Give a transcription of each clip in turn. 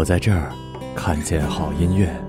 我在这儿看见好音乐。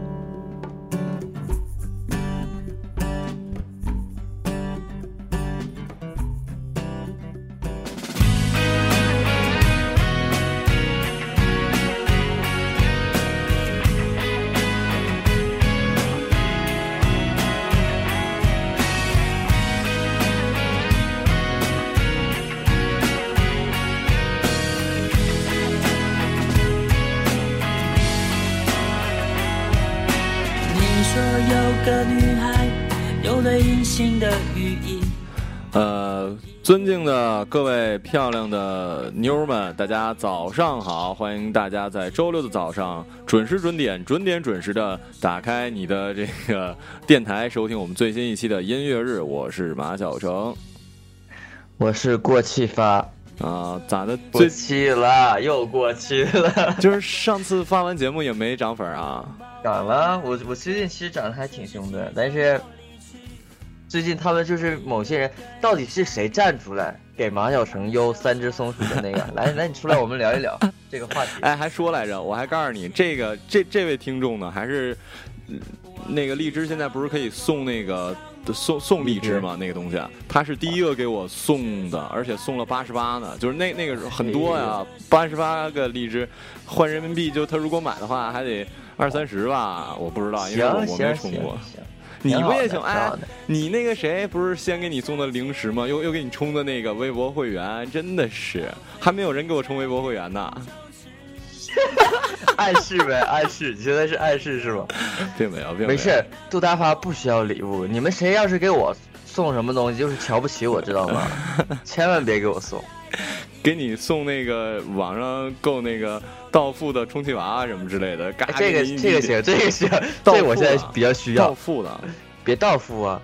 尊敬的各位漂亮的妞儿们，大家早上好！欢迎大家在周六的早上准时准点、准点准时的打开你的这个电台，收听我们最新一期的音乐日。我是马小成我是过气发，啊、咋的？过气了，又过气了。就是上次发完节目也没涨粉啊。涨了，我我最近其实涨得还挺凶的，但是最近他们就是某些人，到底是谁站出来给马小成邮三只松鼠的那个？来来，你出来，我们聊一聊这个话题。哎，还说来着，我还告诉你，这个这这位听众呢，还是、嗯那个荔枝现在不是可以送那个送送荔枝吗？那个东西，啊他是第一个给我送的，而且送了八十八呢，就是那那个很多呀，八十八个荔枝，换人民币就他如果买的话还得二三十吧，我不知道，因为我我没行行充过。行，你不也行？哎你那个谁不是先给你送的零食吗？又又给你充的那个微博会员，真的是还没有人给我充微博会员呢。暗示呗，暗示，你现在是暗示是吗？并没有，并没有。没事，杜大发不需要礼物，你们谁要是给我送什么东西，就是瞧不起我，知道吗？千万别给我送。给你送那个网上购那个到付的充气娃娃什么之类的，嘎、哎这个这个行，这个行，这个我现在比较需要到，付的，别到付啊。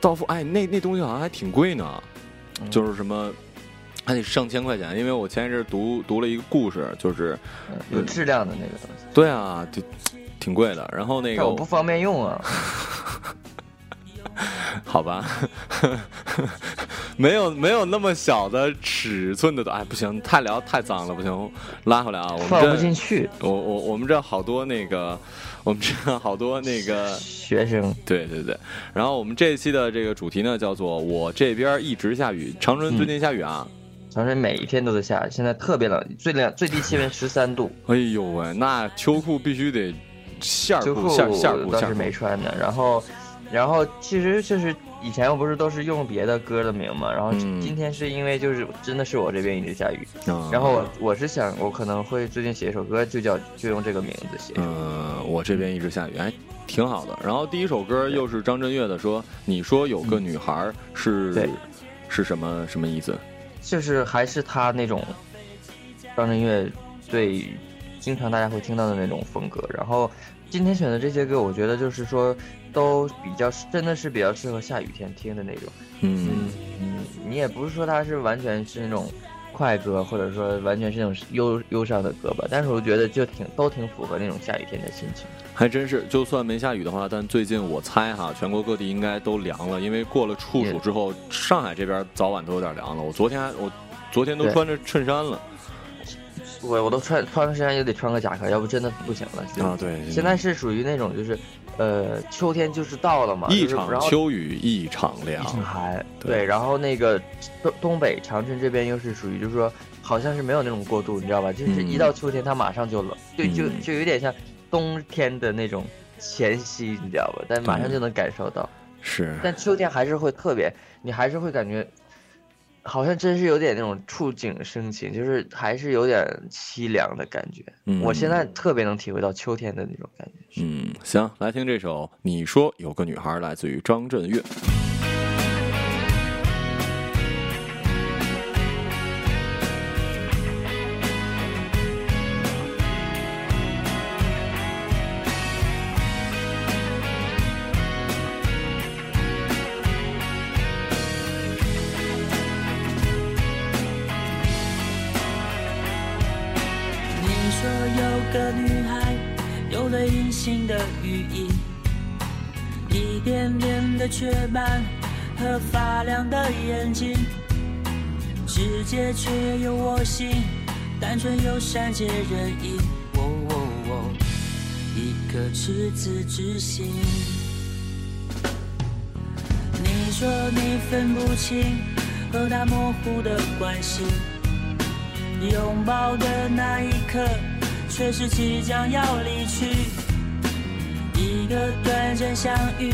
到付，哎，那那东西好像还挺贵呢，嗯就是什么。还得上千块钱，因为我前一阵读读了一个故事，就是，嗯有质量的那个东西，对啊，就挺贵的。然后那个我不方便用啊。好吧，没有没有那么小的尺寸的，哎，不行，太聊太脏了，不行，拉回来啊，我们放不进去。我我我们这好多那个，我们这好多那个，学生对对对。然后我们这一期的这个主题呢，叫做“我这边一直下雨”。长春最近下雨啊？长春每一天都在下，现在特别冷，最冷最低气温十三度，哎呦喂，那秋裤必须得线儿裤、线裤、倒是。没穿的。然后，然后其实就是以前我不是都是用别的歌的名嘛，然后嗯今天是因为就是真的是我这边一直下雨，嗯然后我我是想我可能会最近写一首歌，就叫就用这个名字写。嗯，我这边一直下雨，哎，挺好的。然后第一首歌又是张震岳的，说你说有个女孩是、对是什么什么意思？就是还是他那种张震岳最经常大家会听到的那种风格。然后今天选的这些歌，我觉得就是说都比较真的是比较适合下雨天听的那种。嗯嗯，你也不是说它是完全是那种快歌，或者说完全是那种忧忧伤的歌吧，但是我觉得就挺都挺符合那种下雨天的心情。还真是，就算没下雨的话，但最近我猜哈，全国各地应该都凉了，因为过了处暑之后，上海这边早晚都有点凉了。我昨天我昨天都穿着衬衫了我我都穿穿个衫也得穿个夹克，要不真的不行了。啊！对，现在是属于那种就是，呃，秋天就是到了嘛，一场秋雨一场凉一，场寒，对对，然后那个东东北长春这边又是属于就是说，好像是没有那种过渡，你知道吧？就是一嗯到秋天它马上就冷，就就嗯就有点像冬天的那种前夕，你知道吧？但马上就能感受到。是但秋天还是会特别，你还是会感觉，好像真是有点那种触景生情，就是还是有点凄凉的感觉。嗯我现在特别能体会到秋天的那种感觉。嗯，行，来听这首《你说有个女孩》，来自于张震岳。雀斑和发亮的眼睛，世界却有我心，单纯又善解人意。哦哦哦，一颗赤子之心。你说你分不清和他模糊的关系。拥抱的那一刻，却是即将要离去。一个短暂相遇，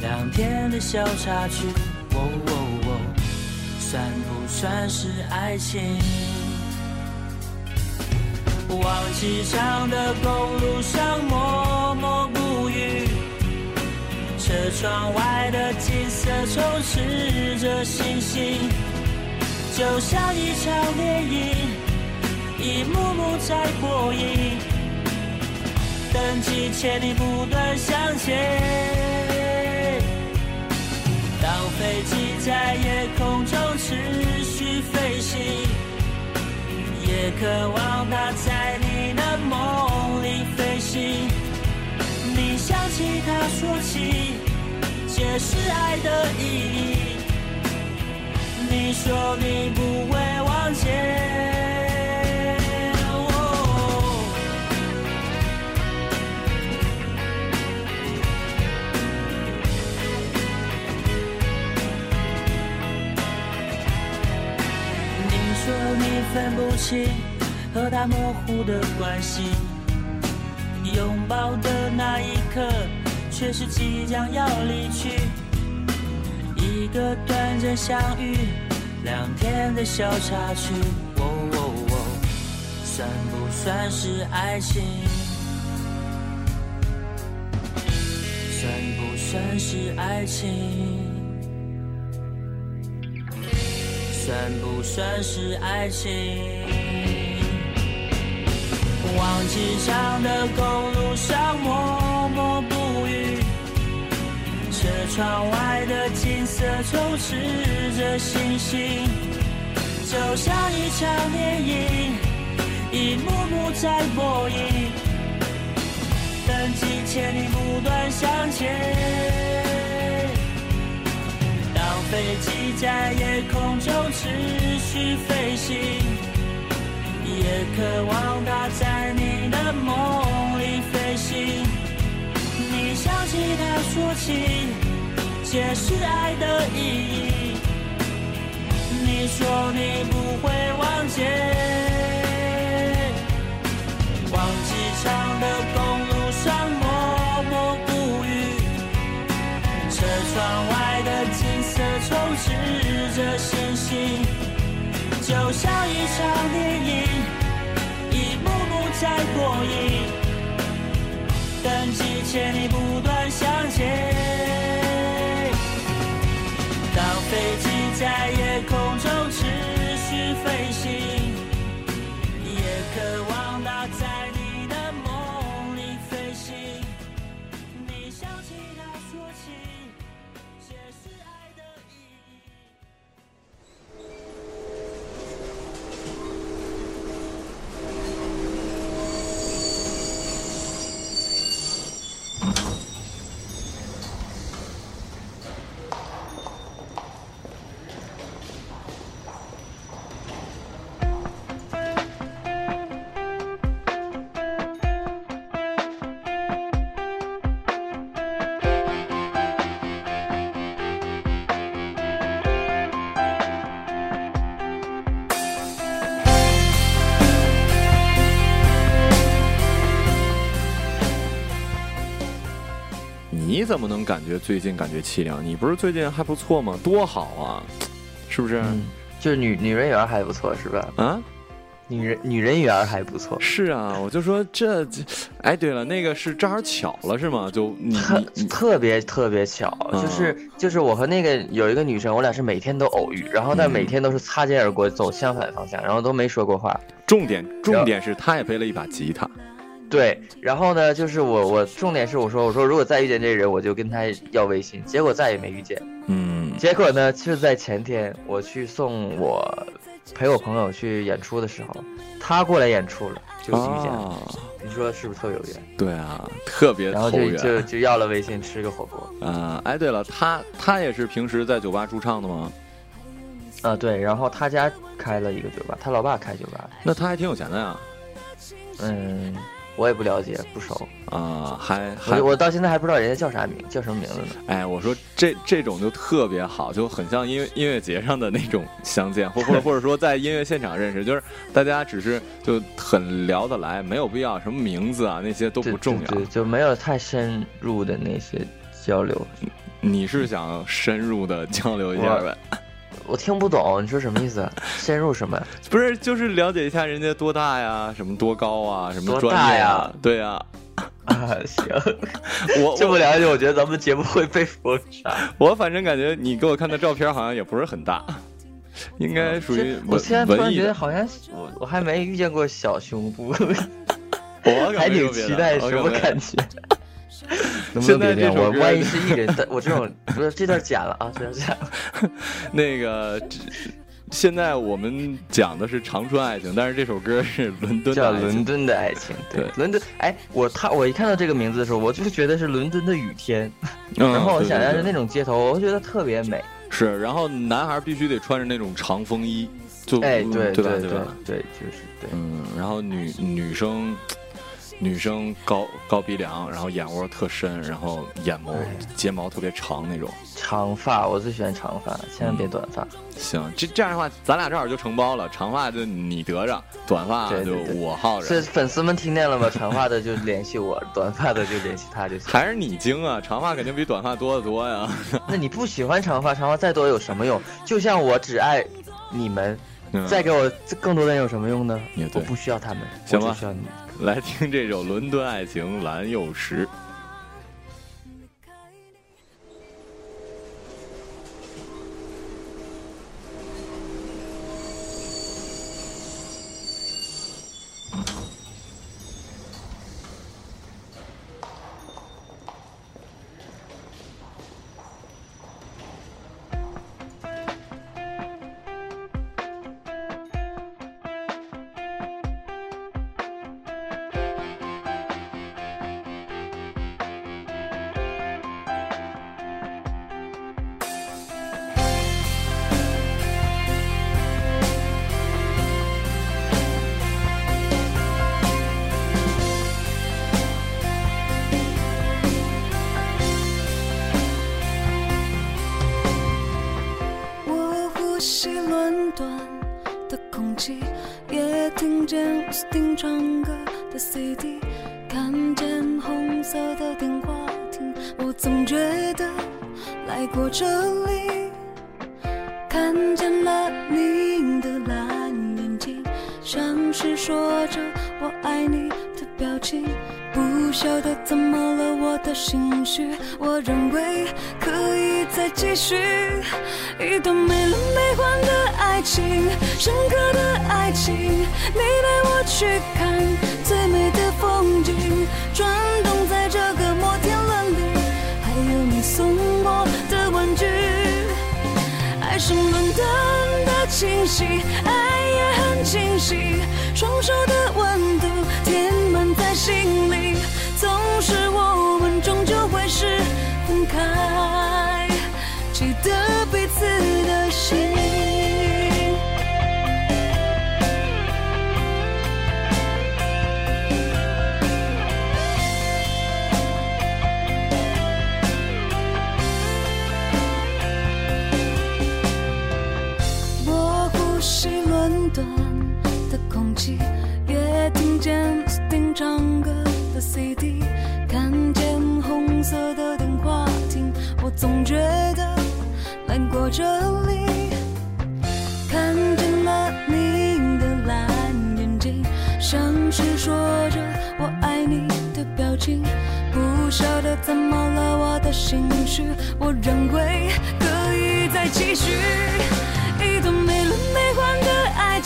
两天的小插曲，哦哦哦，算不算是爱情？忘机场的公路上默默不语，车窗外的景色充斥着星星。就像一场电影，一幕幕在播映。等几千里不断向前，飞机在夜空中持续飞行，也渴望它在你的梦里飞行。你想起他说起，解释爱的意义。你说你不会忘记。分不清和他模糊的关系，拥抱的那一刻，却是即将要离去。一个短暂相遇，两天的小插曲，哦哦哦，算不算是爱情？算不算是爱情？算不算是爱情？往机场的公路上默默不语。车窗外的景色充斥着星星，就像一场电影，一幕幕在播映。等几千里不断向前，飞机在夜空中持续飞行，也渴望它在你的梦里飞行。你想起他说起，解释爱的意义。你说你不会忘记，忘机场的公路上着星星，就像一场电影，一幕幕在播映。等几千里不断向前，当飞机在夜空中持续飞行，也渴望怎么能感觉最近感觉凄凉？你不是最近还不错吗？多好啊，是不是？嗯，就是女女人缘还不错是吧？啊，女人女人缘还不错，是啊，我就说这，这哎，对了，那个是正好巧了是吗？就你特特别特别巧，嗯就是就是我和那个有一个女生，我俩是每天都偶遇，然后但嗯每天都是擦肩而过，走相反方向，然后都没说过话。重点重点是她也背了一把吉他，对，然后呢，就是我我重点是我说我说如果再遇见这个人，我就跟他要微信，结果再也没遇见。嗯结果呢，就是在前天我去送我陪我朋友去演出的时候，他过来演出了。就遇见了。啊，你说是不是特有缘？对啊，特别然后就投缘。就就要了微信吃个火锅。啊，哎，对了，他他也是平时在酒吧驻唱的吗？啊，对，然后他家开了一个酒吧，他老爸开酒吧。那他还挺有钱的呀。嗯，我也不了解，不熟。啊，还还我我到现在还不知道人家叫啥名，叫什么名字呢？哎，我说这这种就特别好，就很像音乐音乐节上的那种相见，或或者或者说在音乐现场认识，就是大家只是就很聊得来，没有必要什么名字啊那些都不重要。对对，就没有太深入的那些交流。你是想深入的交流一下呗？我听不懂你说什么意思？深入什么？不是，就是了解一下人家多大呀，什么多高啊，什么多专业大呀啊？对呀、啊，行，我这么了解，我觉得咱们节目会被封杀。我反正感觉你给我看的照片好像也不是很大，应该属于这我现在突然。觉得好像我我还没遇见过小胸部，我还挺期待什么感觉。能不现在能别这首歌我万一是艺人，但我这种不是这段剪了啊，这段剪了。那个，现在我们讲的是长春爱情，但是这首歌是伦敦的叫爱情伦敦的爱情，对对，伦敦。哎，我他我一看到这个名字的时候，我就觉得是伦敦的雨天，嗯然后我想象是那种街头，我觉得特别美。是，然后男孩必须得穿着那种长风衣，就哎，对对对？对，就是对。嗯，然后女女生，女生高高鼻梁，然后眼窝特深，然后眼眸哎睫毛特别长那种。长发，我最喜欢长发，千万别短发。行，这这样的话，咱俩正好就承包了，长发就你得着，短发就我耗这着。粉丝们听见了吗？长发的就联系我，短发的就联系他就行。还是你精啊，长发肯定比短发多得多呀。那你不喜欢长发，长发再多有什么用？就像我只爱你们，嗯再给我更多的人有什么用呢我不需要他们，行吧我只需要你。来听这首《伦敦爱情蓝又石》。色的电话亭，我总觉得来过这里，看见了你的蓝眼睛，像是说着我爱你的表情。不晓得怎么了，我的心绪，我认为可以再继续一段没了没还的爱情，深刻的爱情。你带我去看最美的风景，转动在送我的玩具。爱是伦敦的清晰，爱也很清晰，双手的温度填满在心里，总是我们终究会是分开，见斯汀唱歌的 CD，看见红色的电话亭，我总觉得来过这里，看见了你的蓝眼睛，像是说着我爱你的表情。不晓得怎么了，我的心绪，我认为可以再继续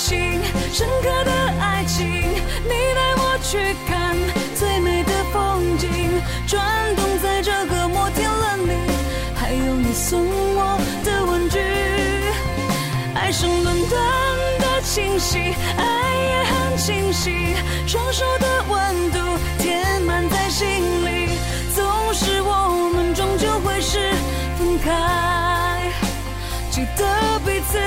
情，深刻的爱情。你带我去看最美的风景，转动在这个摩天轮里，还有你送我的玩具。爱上伦敦的清晰，爱也很清晰，双手的温度填满在心里。总是我们终究会是分开，记得彼此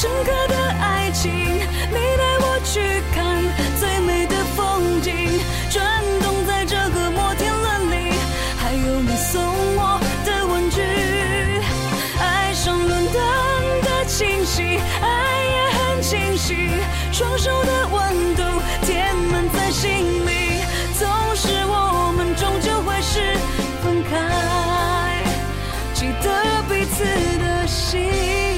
深刻的爱情，你带我去看最美的风景，转动在这个摩天轮里，还有你送我的玩具，爱上伦敦的清晰，爱也很清晰，双手的温度填满在心里，总是我们终究会是分开。记得彼此的心。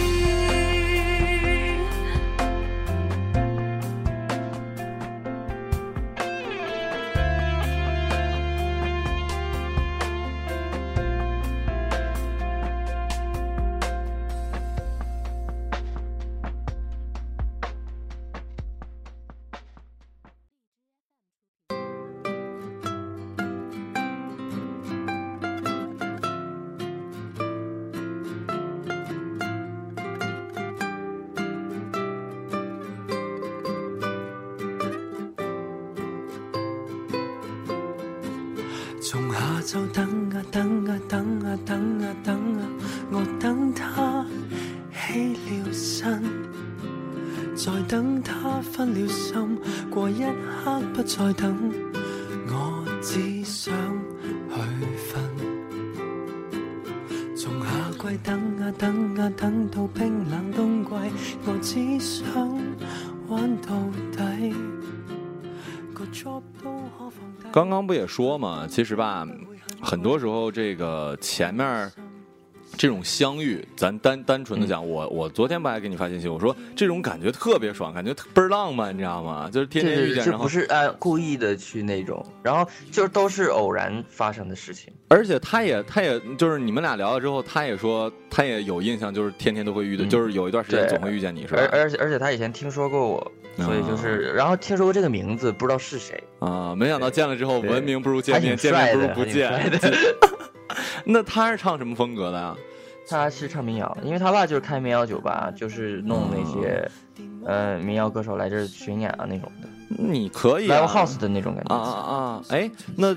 也说嘛，其实吧，很多时候这个前面这种相遇，咱单单纯的讲，我我昨天不还给你发信息，我说这种感觉特别爽，感觉特倍儿浪漫，你知道吗？就是天天遇见，然后不是呃故意的去那种，然后就是都是偶然发生的事情。而且他也他也就是你们俩聊了之后，他也说他也有印象，就是天天都会遇到，嗯就是有一段时间总会遇见你，是吧？而而且而且他以前听说过我，所以就是，然后听说过这个名字，不知道是谁。啊，没想到见了之后，对闻名不如见面，见面不如不见。那他是唱什么风格的啊？他是唱民谣，因为他爸就是开民谣酒吧，就是弄那些，呃，民谣歌手来这巡演啊那种的你可以、house 的那种感觉啊啊。啊！哎，那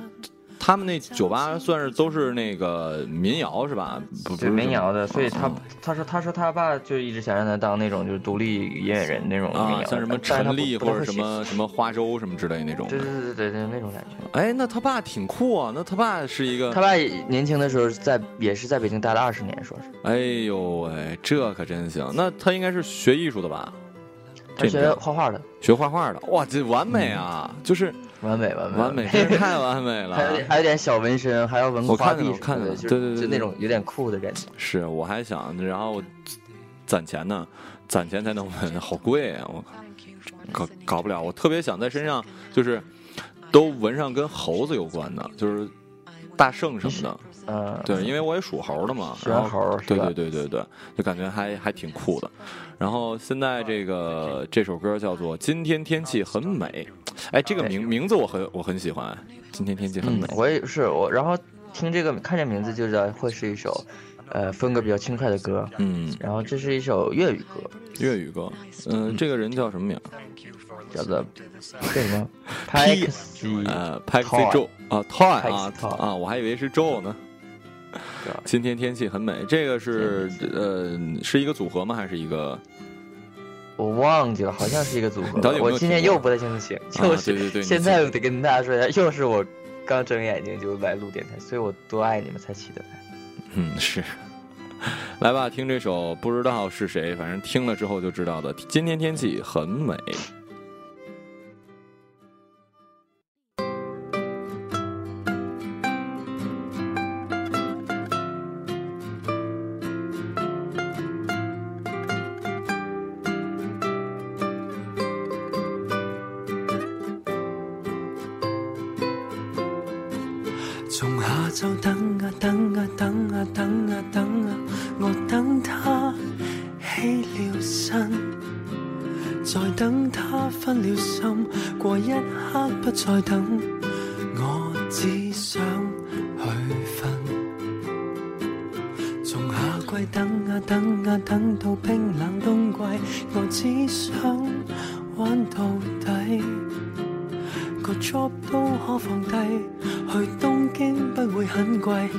他们那酒吧算是都是那个民谣是吧？对是民谣的，所以他哦他说他说他爸就一直想让他当那种就是独立音乐人那种民谣，的，啊像什么陈粒或者什。么什么花粥什么之类那种对。对对对对，那种感觉。哎，那他爸挺酷啊！那他爸是一个他，爸年轻的时候在也是在北京待了二十年，说是哎呦喂，这可真行。那他应该是学艺术的吧？他学画画的，学画画的。哇，这完美啊！就是完美完美完美，真是太完美了。还有点还有点小纹身，还要纹我花臂看的，对对对就那种有点酷的感觉。是，我还想，然后攒钱呢，攒钱才能纹，好贵啊！我搞搞不了。我特别想在身上，就是都纹上跟猴子有关的，就是大圣什么的。嗯，对，因为我也属猴的嘛，然后对猴儿是吧对对对对，就感觉还还挺酷的。然后现在这个这首歌叫做《今天天气很美》，哎，这个名名字我很我很喜欢，今天天气很美，。嗯我也是我，然后听这个看这名字就知道会是一首，呃，风格比较轻快的歌。嗯，然后这是一首粤语歌，粤语歌，嗯、这个人叫什么名？叫做叫什么 Pixie，呃 p a x i Toy Joe 啊，Toy 啊 Toy 啊，我还以为是 Joe 呢。对今天天气很美，这个是呃是一个组合吗？还是一个我忘记了，好像是一个组合我今天又不太清楚，啊就是、对对对现在我得跟大家说一下，又是我刚睁眼睛就来录电台，所以我多爱你们才起得来。嗯是？来吧，听这首不知道是谁，反正听了之后就知道的。今天天气很美。了身，再等他分了心，过一刻不再等，我只想去瞓。从夏季等啊等啊等到冰冷冬季，我只想玩到底。個 job 都可放低，去東京不會很貴，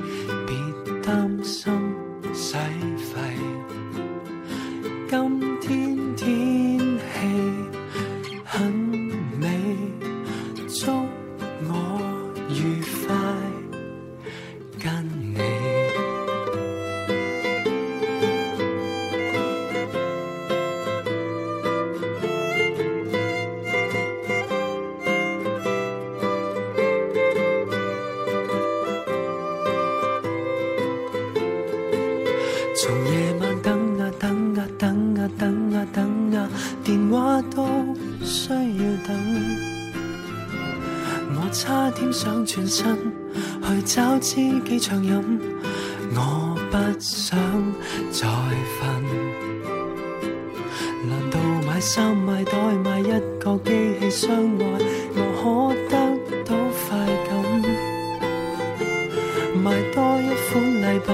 買多一款禮品，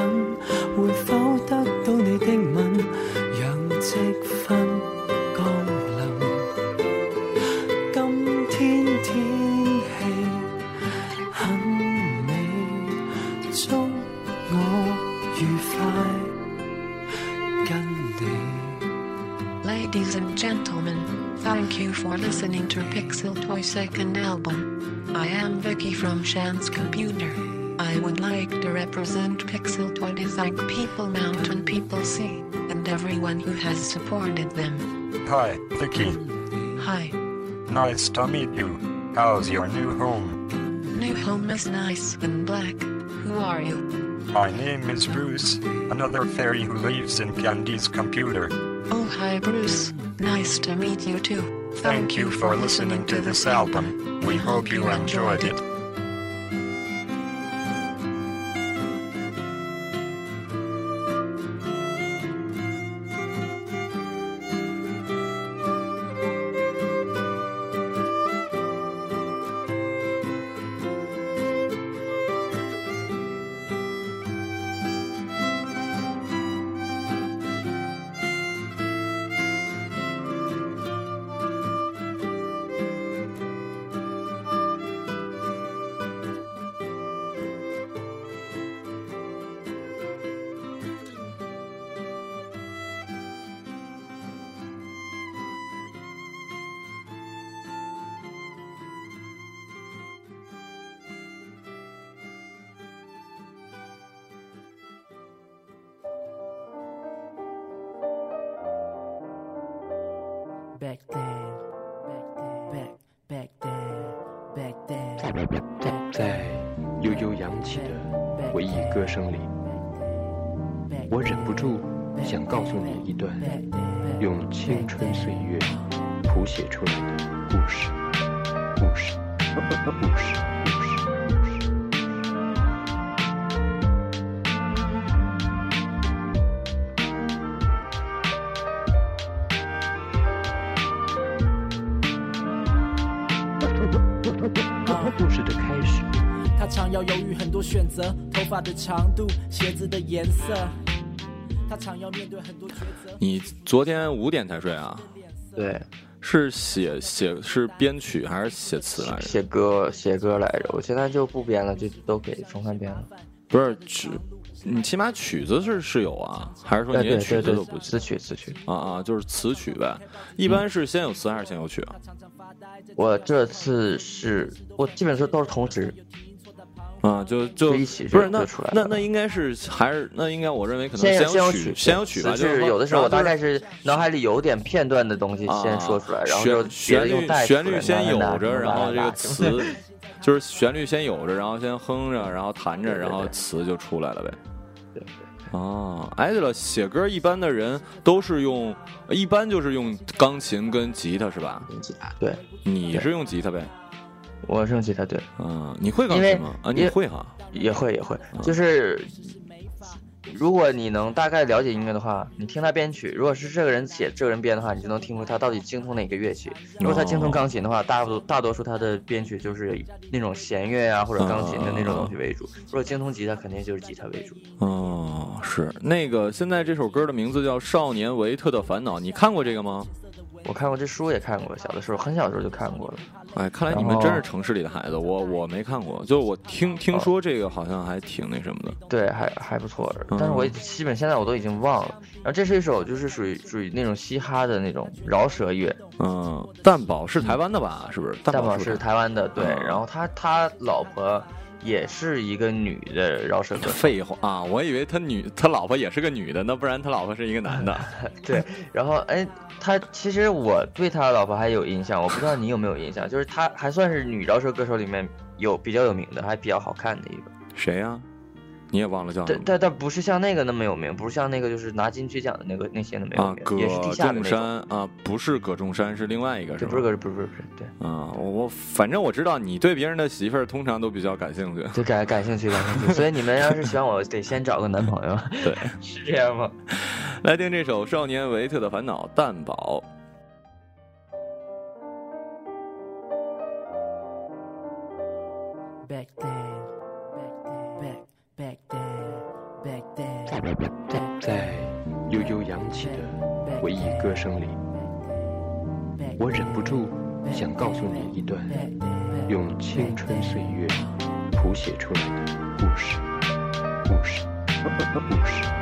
會否得到你的吻，讓積分降臨？今天天氣很美，祝我愉快，跟你。Ladies and gentlemen, thank you for listening to Pixel Toy second album. I am Vicky from Shan's Computer. I would like to represent Pixel Toy to thank People Mountain People Sea and everyone who has supported them. Hi, Vicky. Hi. Nice to meet you. How's your new home? New home is nice and black. Who are you? My name is Bruce, another fairy who lives in Candy's computer. Oh hi Bruce. Nice to meet you too. Thank you for listening to this album. We hope you enjoyed it. 在悠悠扬起的回忆歌声里，我忍不住想告诉你一段用青春岁月谱写出来的故事，故事，故事，要犹豫很多选择，头发的长度，鞋子的颜色。他常要面对很多抉择。你昨天五点才睡啊？对，是写写是编曲还是写词来着？写歌写歌来着，我现在就不编了，就都给钟汉编了。不是曲，你起码曲子是是有啊，还是说你连对对对曲子都不，词曲词曲。啊啊，就是词曲呗。一般是先有词还是先有曲啊？我这次是我基本上都是同时，啊，就就就一起不是那那那应该是还是那应该我认为可能先有曲先有曲，先有曲吧，就是是有的时候我大概是脑海里有点片段的东西啊先说出来，然后旋律旋律先有着，然后这个词 就是旋律先有着，然后先哼着，然后弹着，然后词就出来了呗。对对哦，哎对了，写歌一般的人都是用，一般就是用钢琴跟吉他是吧？对，你是用吉他呗？我是用吉他，对，嗯，你会钢琴吗？啊，你会哈？也会也会，嗯就是如果你能大概了解音乐的话，你听他编曲，如果是这个人写这个人编的话，你就能听出他到底精通哪个乐器。如果他精通钢琴的话，大多大多数他的编曲就是那种弦乐啊或者钢琴的那种东西为主。如果精通吉他，肯定就是吉他为主。哦，是那个，现在这首歌的名字叫《少年维特的烦恼》，你看过这个吗？我看过这书也看过，小的时候很小的时候就看过了。哎，看来你们真是城市里的孩子，我我没看过，就我听听说这个好像还挺那什么的。对，还还不错，嗯但是我基本现在我都已经忘了。然后这是一首就是属于属于那种嘻哈的那种饶舌乐，嗯，蛋宝是台湾的吧？是不是？蛋宝是是台湾的，对。嗯然后他他老婆也是一个女的饶舌歌手，废话啊！我以为他女他老婆也是个女的，那不然他老婆是一个男的。对。然后哎，他其实我对他老婆还有印象，我不知道你有没有印象，就是他还算是女饶舌歌手里面有比较有名的，还比较好看的一个。谁呀、你也忘了叫什么？但但但不是像那个那么有名，不是像那个就是拿金曲奖的那个那些那么有啊，名，葛也是地下的仲那种。山啊，不是葛仲山，是另外一个，是吧？不是个不是不是不是对。啊，我我反正我知道你对别人的媳妇儿通常都比较感兴趣。就感感兴趣，感兴趣。所以你们要是喜欢我，得先找个男朋友，对，是这样吗？来听这首《少年维特的烦恼》，蛋宝。Back then, 在悠悠扬起的回忆歌声里，我忍不住想告诉你一段用青春岁月谱写出来的故事，故事，故事，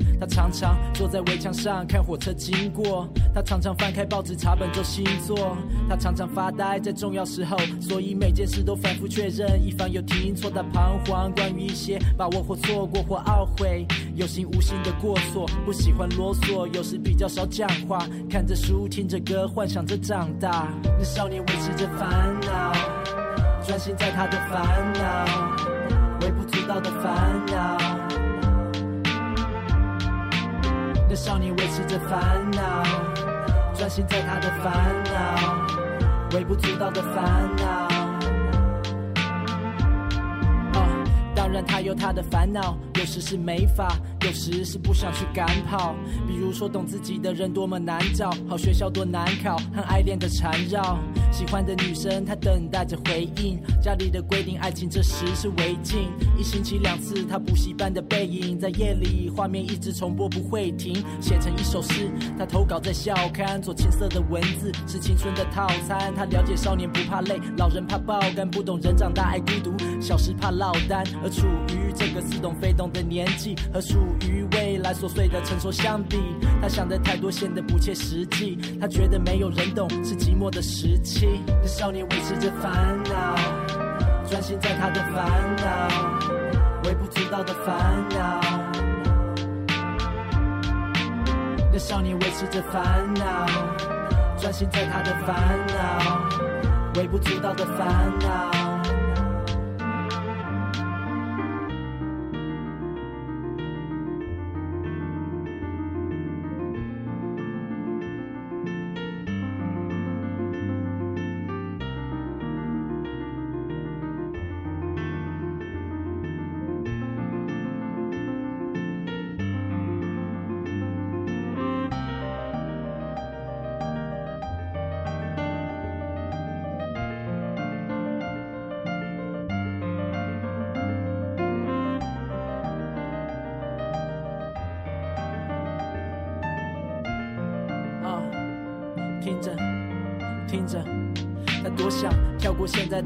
他常常坐在围墙上看火车经过，他常常翻开报纸查本周星座，他常常发呆在重要时候，所以每件事都反复确认，以防有听错。他彷徨关于一些把握或错过或懊悔，有心无心的过错，不喜欢啰嗦，有时比较少讲话，看着书听着歌，幻想着长大。那少年维持着烦恼。专心在他的烦恼，微不足道的烦恼。少年维持着烦恼，专心在他的烦恼，微不足道的烦恼。哦，当然他有他的烦恼，有时是没法，有时是不想去赶跑。比如说懂自己的人多么难找，好学校多难考，和爱恋的缠绕。喜欢的女生，她等待着回应。家里的规定，爱情这时是违禁。一星期两次，她补习班的背影，在夜里画面一直重播不会停，写成一首诗。她投稿在校刊，做青涩的文字是青春的套餐。她了解少年不怕累，老人怕爆肝，不懂人长大爱孤独，小时怕落单。而处于这个似懂非懂的年纪，和属与未来琐碎的成熟相比，他想的太多显得不切实际。他觉得没有人懂是寂寞的时期。那少年维持着烦恼，专心在他的烦恼，微不足道的烦恼。那少年维持着烦恼，专心在他的烦恼，微不足道的烦恼。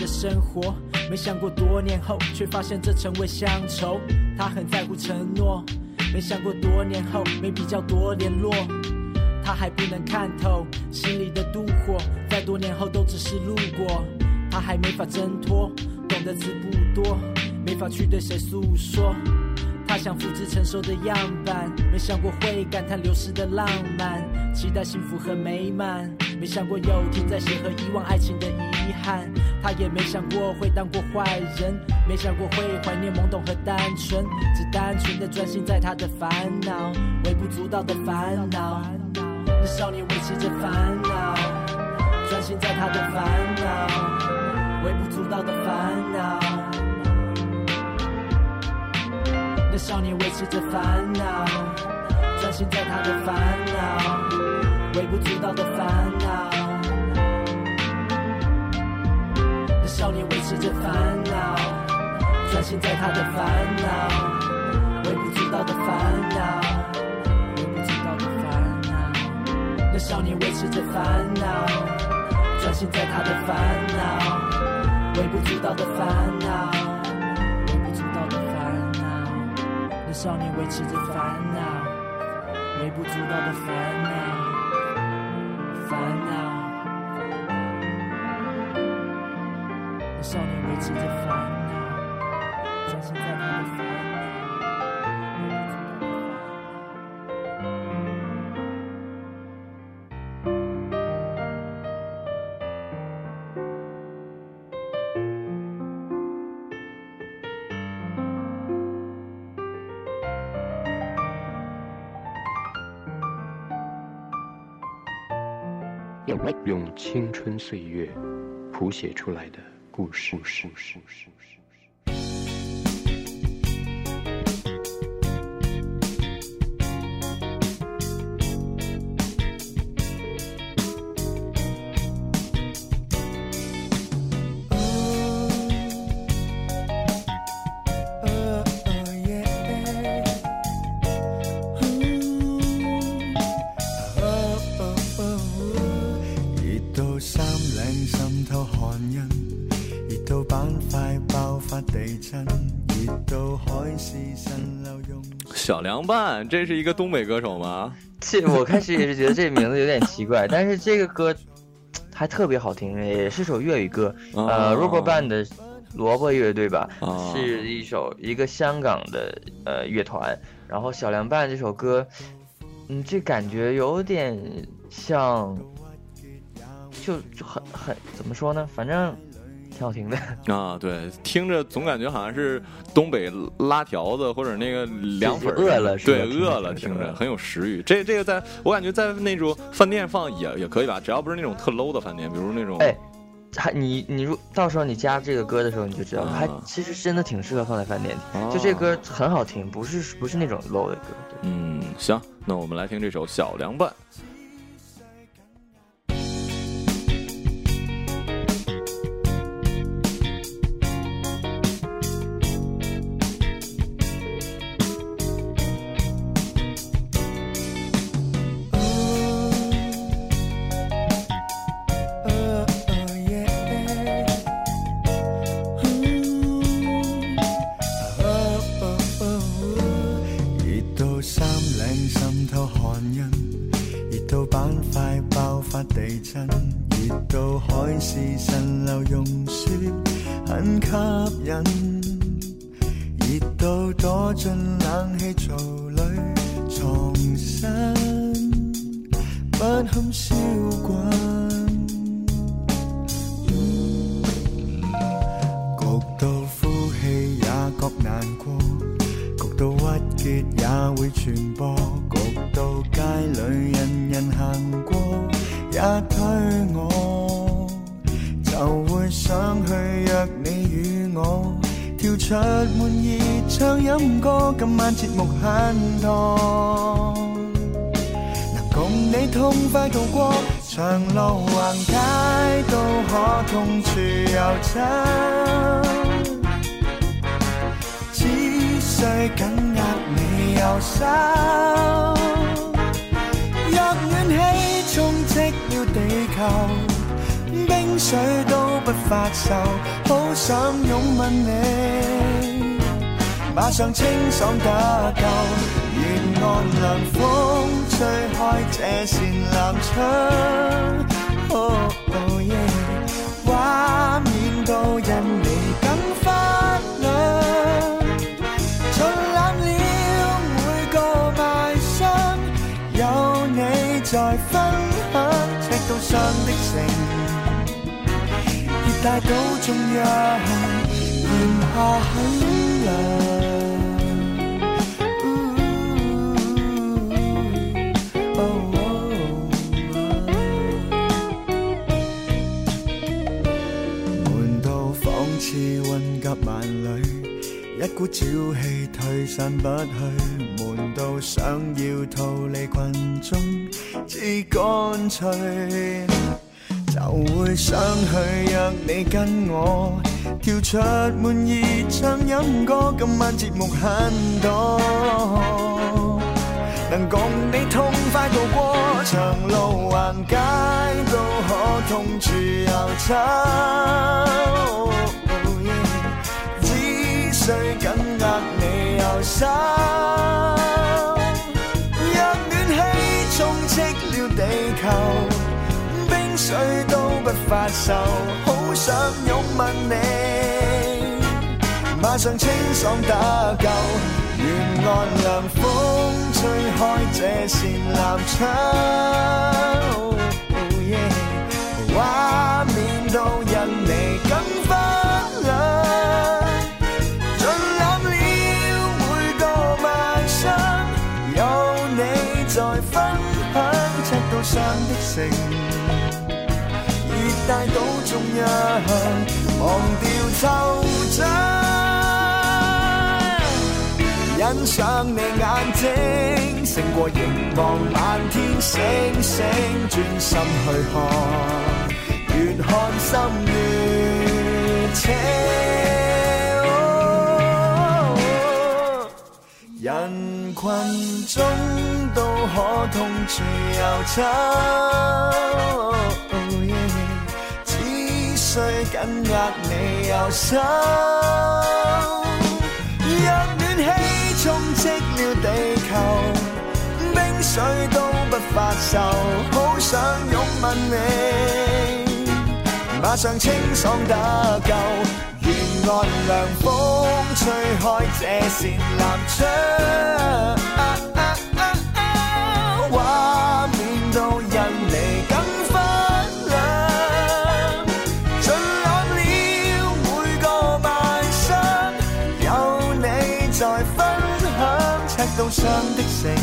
生活，没想过多年后，却发现这成为乡愁。他很在乎承诺，没想过多年后没比较多联络。他还不能看透心里的妒火，在多年后都只是路过，他还没法挣脱，懂的词不多，没法去对谁诉说。他想复制成熟的样板，没想过会感叹流逝的浪漫，期待幸福和美满，没想过有天再写和遗忘爱情的遗憾。他也没想过会当过坏人，没想过会怀念懵懂和单纯，只单纯的专心在他的烦恼，微不足道的烦恼。那少年维持着烦恼，专心在他的烦恼，微不足道的烦恼。那少年维持着烦恼，专心在他的烦恼，微不足道的烦恼。那少年维持着烦恼，专心在他的烦恼，微不足道的烦恼，微不足道的烦恼。那少年维持着烦恼，专心在他的烦恼，微不足道的烦恼，微不足道的烦恼。那少年维持着烦恼，微不足道的烦恼，烦恼。我少年维持着烦恼，用青春岁月谱写出来的故事。小凉拌，这是一个东北歌手吗？这我开始也是觉得这名字有点奇怪，但是这个歌还特别好听，也是首粤语歌。呃哦，Rubber Band 的萝卜乐队吧，哦是一首一个香港的呃乐团。然后小凉拌这首歌，嗯，这感觉有点像，就就很很怎么说呢？反正挺好听的。啊，对，听着总感觉好像是东北拉条子或者那个凉粉儿，饿了是吧对，饿了，听着很有食欲。这这个在我感觉在那种饭店放也也可以吧，只要不是那种特 low 的饭店，比如那种哎，还你你如到时候你加这个歌的时候，你就知道，还啊其实真的挺适合放在饭店听。哦就这歌很好听，不是不是那种 low 的歌。嗯，行，那我们来听这首《小凉拌》。我，就会想去约你與我跳出滿熱唱饮歌，今晚節目很多。能共你痛快度過長路橫街，都可痛處遊走。只需緊握你右手，若暖氣充斥求，冰水都不发愁，好想拥吻你，马上清爽得夠。願岸凉风吹开这扇南窗，画，面都因你赤道上的城，熱帶島中央，炎夏很涼。悶到仿似混夾萬里，一股朝氣退散不去，悶到想要逃離群眾，至乾脆就會想去約你跟我跳出滿意唱饮歌，今晚節目很多。能共你痛快渡過長路横街，都可痛處遊走。只需緊握你右手，积了地球，冰水都不发愁，好想拥吻你。马上清爽打救，沿岸凉风吹开这扇南窗，画面都赤道上的城，熱帶島中央，忘掉惆怅。欣赏你眼睛，胜过凝望漫天星星，專心去看，越看心越清。人群中都可痛處遊走。只需緊握你右手，讓暖氣充斥了地球，冰水都不發愁，好想擁吻你，馬上清爽得夠，岸涼風吹開這扇南窗，畫面都因你更發亮。盡攬了每個晚上，有你在分享，赤道上的城，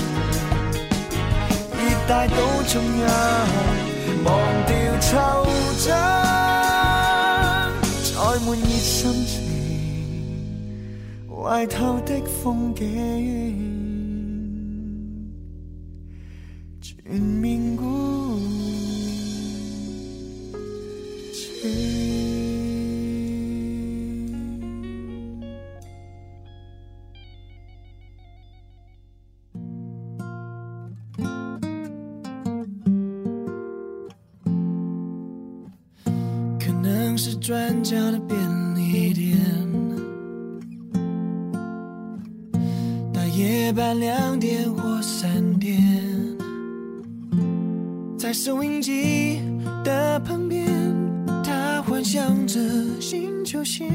熱帶島中央，忘掉惆怅，載滿熱心情，怀透的风景，全面孤转角的便利店，大夜班两点或三点，在收音机的旁边，他幻想着新球鞋，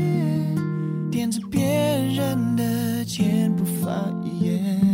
点着别人的肩不发一言。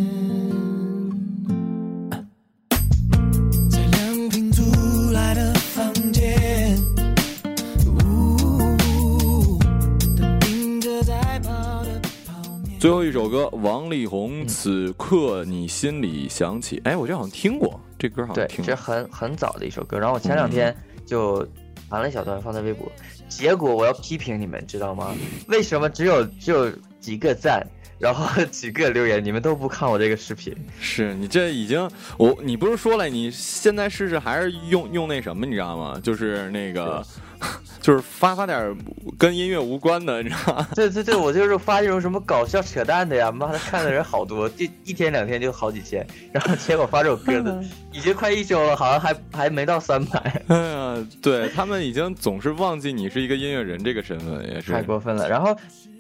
力宏，此刻你心里想起，哎，我这好像听过，这歌好像对，听过。这很很早的一首歌。然后我前两天就弹了一小段放在微博，结果我要批评你们，知道吗？为什么只有只有几个赞，然后几个留言，你们都不看我这个视频？是你这已经，我你不是说了，你现在试试还是用用那什么，你知道吗？就是那个 就是发发点儿跟音乐无关的，你知道吗？对对对，我就是发这种什么搞笑扯淡的呀，妈的看的人好多，就一天两天就好几千，然后结果发这首歌的 已经快一周了，好像还还没到三百，哎呀，对他们已经总是忘记你是一个音乐人这个身份，也是太过分了。然后，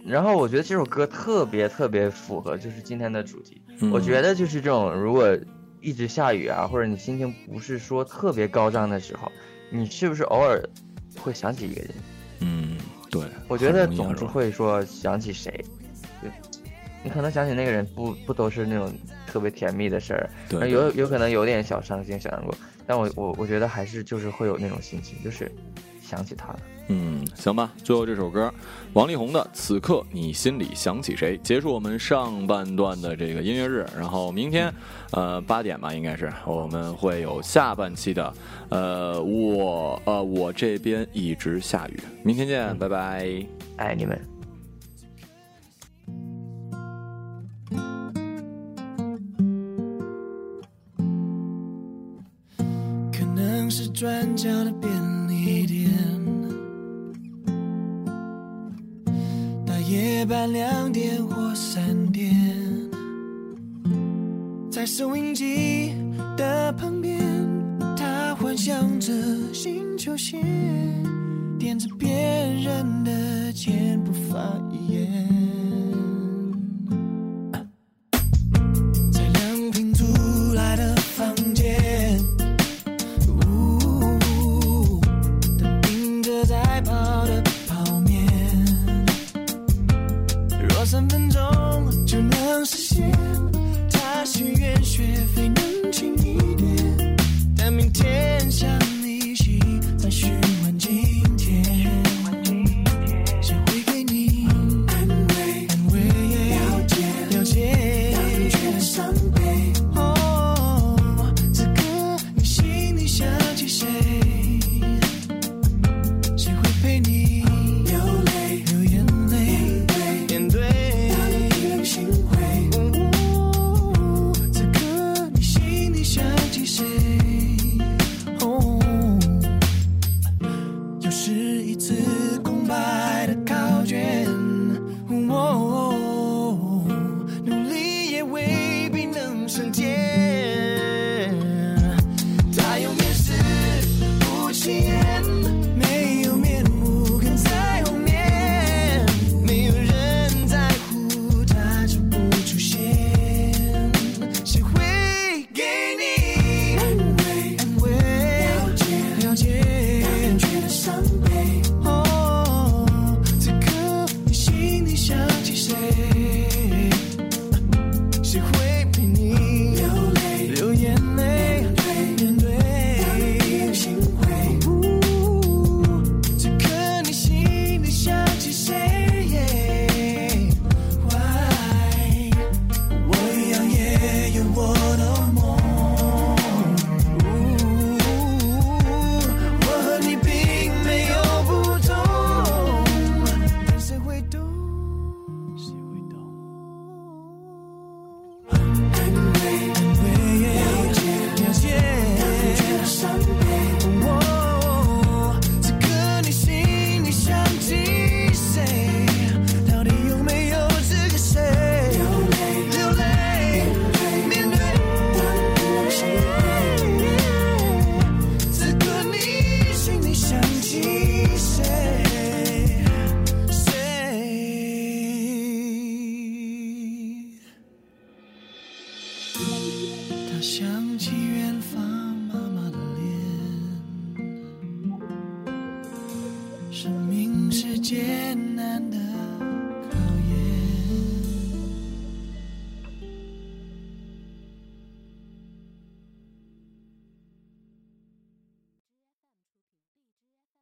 然后我觉得这首歌特别特别符合就是今天的主题。嗯我觉得就是这种，如果一直下雨啊，或者你心情不是说特别高涨的时候，你是不是偶尔会想起一个人？嗯，对，我觉得总是会说想起谁，对，你可能想起那个人不不都是那种特别甜蜜的事儿，有有可能有点小伤心小难过，但我我我觉得还是就是会有那种心情，就是想起他了。嗯，行吧。最后这首歌，王力宏的《此刻你心里想起谁》，结束我们上半段的这个音乐日。然后明天，呃，八点吧，应该是我们会有下半期的，呃，我呃我这边一直下雨。明天见，拜拜，爱你们。可能是转角的便利大夜班两点或三点，在收音机的旁边，他幻想着新球鞋，垫着别人的肩，不发一言。